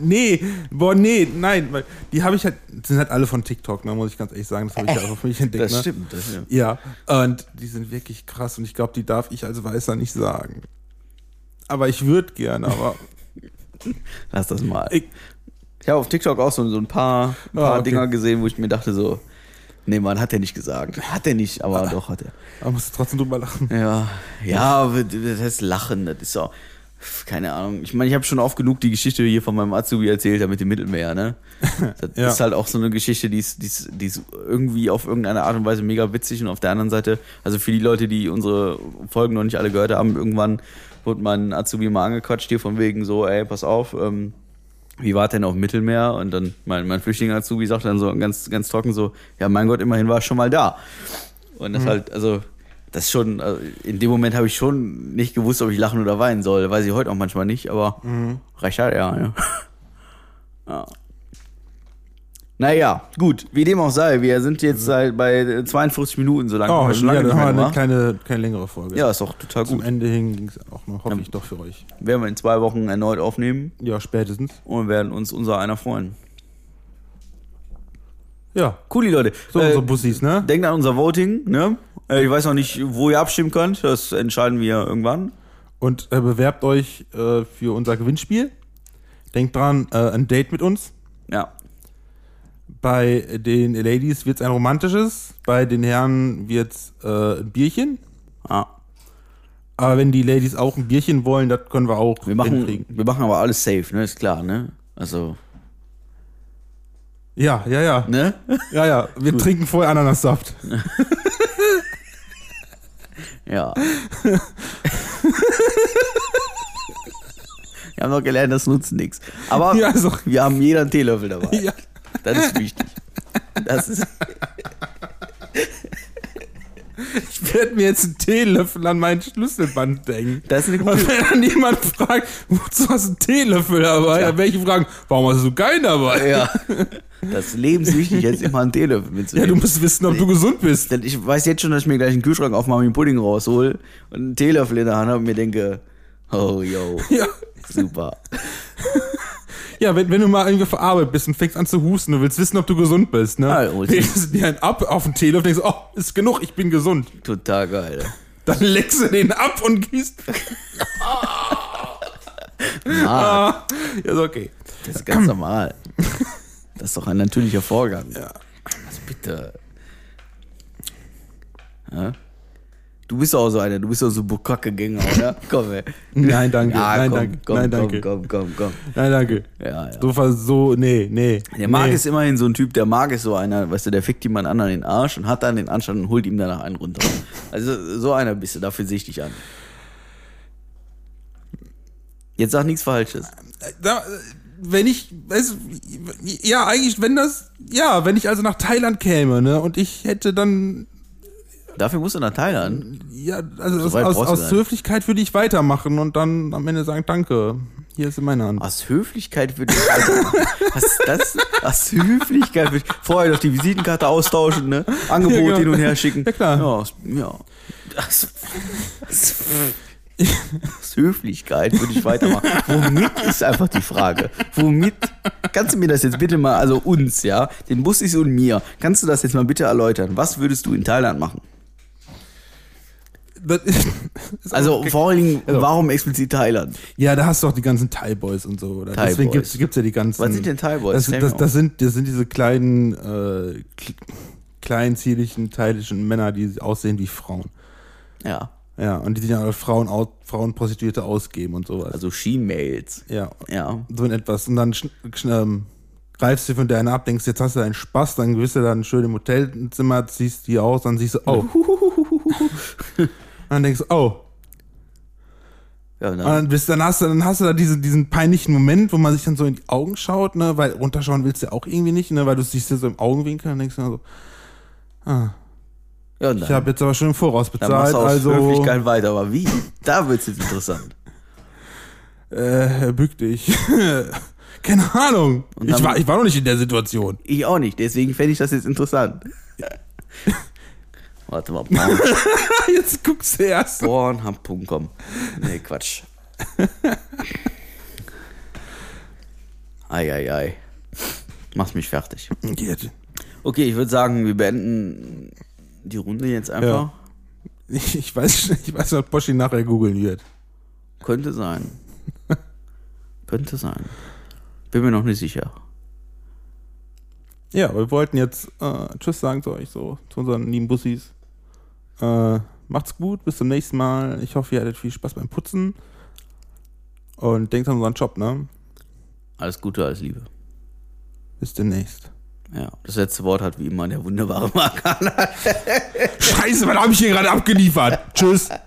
Nee, boah, nee, nein, weil die habe ich halt, sind halt alle von TikTok, ne, muss ich ganz ehrlich sagen, das habe ich ja auch für mich entdeckt. Das ne? stimmt, das stimmt. Ja, und die sind wirklich krass und ich glaube, die darf ich als Weißer nicht sagen. Aber ich würde gern, aber [LAUGHS] Lass das mal. ich, Ich habe auf TikTok auch so, so ein paar, ein paar Ah, okay. Dinger gesehen, wo ich mir dachte so, nee, Mann, hat er nicht gesagt. Hat er nicht, aber doch hat er. aber musst trotzdem drüber lachen. Ja, ja, aber das heißt Lachen, das ist auch, keine Ahnung. Ich meine, ich habe schon oft genug die Geschichte hier von meinem Azubi erzählt, mit dem Mittelmeer, ne? [LAUGHS] Das Ja. ist halt auch so eine Geschichte, die ist, die, ist, die ist irgendwie auf irgendeine Art und Weise mega witzig und auf der anderen Seite, also für die Leute, die unsere Folgen noch nicht alle gehört haben, irgendwann wurde mein Azubi mal angequatscht hier von wegen so, ey, pass auf, ähm, wie war denn auf dem Mittelmeer? Und dann mein, mein Flüchtling-Azubi sagt dann so ganz, ganz trocken so, ja, mein Gott, immerhin war ich schon mal da. Und das halt, also, das ist schon, also in dem Moment habe ich schon nicht gewusst, ob ich lachen oder weinen soll. Weiß ich heute auch manchmal nicht, aber recht hat er, ja. ja. [LAUGHS] Naja, gut, wie dem auch sei, wir sind jetzt seit bei 42 Minuten so lange. Oh, schon ja, lange dann nicht mehr haben wir eine kleine, keine längere Folge. Ja, ist doch total Zum gut. Ende hin ging es auch noch, hoffe ich doch für euch. Werden wir in zwei Wochen erneut aufnehmen Ja, spätestens. und werden uns unser einer freuen. Ja, Cool, die Leute. so Äh, unsere Bussis, ne? Denkt an unser Voting, ne? Äh, Ich weiß noch nicht, wo ihr abstimmen könnt. Das entscheiden wir irgendwann. Und äh, bewerbt euch äh, für unser Gewinnspiel. Denkt dran, äh, ein Date mit uns. Ja. Bei den Ladies wird es ein romantisches, bei den Herren wird es äh, ein Bierchen. Ah. Aber wenn die Ladies auch ein Bierchen wollen, das können wir auch Wir machen, hinkriegen. wir machen aber alles safe, ne? Ist klar, ne? Also, Ja, ja, ja. ne? [LAUGHS] Ja, ja. Wir trinken vorher Ananassaft. [LAUGHS] Ja. [LAUGHS] wir haben noch gelernt, das nutzt nichts. Aber Ja, also- wir haben jeder einen Teelöffel dabei. Ja. Das ist wichtig. Das ist, Ich werde mir jetzt einen Teelöffel an mein Schlüsselband denken. das ist eine Und gute. wenn dann jemand fragt, wozu hast du einen Teelöffel dabei? Ja. Dann werde ich fragen, warum hast du keinen dabei? Ja. Das ist lebenswichtig, jetzt immer einen Teelöffel Ja, mitzunehmen. du musst wissen, ob du gesund bist. Denn ich weiß jetzt schon, dass ich mir gleich einen Kühlschrank aufmache, mir einen Pudding raushol und einen Teelöffel in der Hand habe und mir denke, oh, yo, Ja. super. Ja, wenn, wenn du mal irgendwie verarbeitet bist und fängst an zu husten, du willst wissen, ob du gesund bist, ne? Ah, oh, Legst du dir einen ab auf den Teelöffel und denkst, oh, ist genug, ich bin gesund. Total geil. Dann leckst du den ab und gießt. [LAUGHS] Ah, ja, ist okay. das ist ganz normal. Das ist doch ein natürlicher Vorgang. Ja. Also bitte. Ja? Du bist auch so einer, du bist auch so Bukake-Gänger, oder? [LAUGHS] Komm, ey. Nein, danke. Ja, Nein, komm, danke. Komm, Nein, komm, danke. komm, komm, komm. Nein, danke. Ja, ja. So, so, nee, nee. Der Marc nee. ist immerhin so ein Typ, der Marc ist so einer, weißt du, der fickt jemand anderen in den Arsch und hat dann den Anstand und holt ihm danach einen runter. Also so einer bist du, dafür sehe ich dich an. Jetzt sag nichts Falsches. Da, wenn ich, weißt, du, ja, eigentlich, wenn das, ja, wenn ich also nach Thailand käme, ne, und ich hätte dann, Dafür musst du nach Thailand. ja, also aus, weit aus, aus. Höflichkeit würde ich weitermachen und dann am Ende sagen, danke, hier ist in meiner Hand. Aus Höflichkeit würde ich weitermachen. Was ist das? Aus Höflichkeit würde ich vorher noch die Visitenkarte austauschen, ne? Angebot Ja, genau. hin und her schicken. Ja, klar. Ja, aus, ja. Das, das, aus Höflichkeit würde ich weitermachen. Womit ist einfach die Frage. Womit? Kannst du mir das jetzt bitte mal, also uns, ja, den Bussis und mir, kannst du das jetzt mal bitte erläutern? Was würdest du in Thailand machen? [LAUGHS] Also vor allen Dingen, Also- warum explizit Thailand? ja, da hast du auch die ganzen Thai Boys und so. Oder? Thai Deswegen Boys. gibt's gibt's ja die ganzen. Was sind denn Thai Boys? Das, das, das, sind, das sind diese kleinen, äh, kl- kleinen, zierlichen, thailischen Männer, die aussehen wie Frauen. Ja, Ja, und die sich ja Frauen, au- Frauen Prostituierte ausgeben und sowas. also She-Mails. ja, Ja. so in etwas. Und dann ähm, greifst du von der eine ab, denkst, jetzt hast du einen Spaß, dann bist du dann schön im Hotelzimmer, ziehst die aus, dann siehst du, oh. [LAUGHS] und dann denkst du, oh. ja und Und dann, dann, bist, dann, hast du, dann hast du da diesen, diesen peinlichen Moment, wo man sich dann so in die Augen schaut, ne, weil runterschauen willst du ja auch irgendwie nicht, ne, weil du siehst ja so im Augenwinkel und denkst dir so, ja, und ich dann, habe jetzt aber schon im Voraus dann machst bezahlt, du aus also Höflichkeit weiter. Aber wie? Da wird's jetzt interessant. [LAUGHS] äh, bück dich. [LAUGHS] Keine Ahnung. Ich dann- war, ich war noch nicht in der Situation. Ich auch nicht, deswegen fände ich das jetzt interessant. [LAUGHS] Warte mal, Porn, [LAUGHS] Jetzt guckst du erst. Pornhub.com. Nee, Quatsch. Eieiei. Machst mich fertig. Geht. Okay, ich würde sagen, wir beenden die Runde jetzt einfach. Ich, [LAUGHS] ich weiß, ich weiß, was Boschi nachher googeln wird. Könnte sein. Könnte sein. Bin mir noch nicht sicher. Ja, wir wollten jetzt äh, Tschüss sagen zu euch, so, zu unseren lieben Bussis. Äh, macht's gut, bis zum nächsten Mal. Ich hoffe, ihr hattet viel Spaß beim Putzen. Und denkt an unseren Job, ne? Alles Gute, alles Liebe. Bis demnächst. Ja, das letzte Wort hat wie immer der wunderbare Mark. Scheiße, was habe ich hier gerade abgeliefert? Tschüss. [LAUGHS]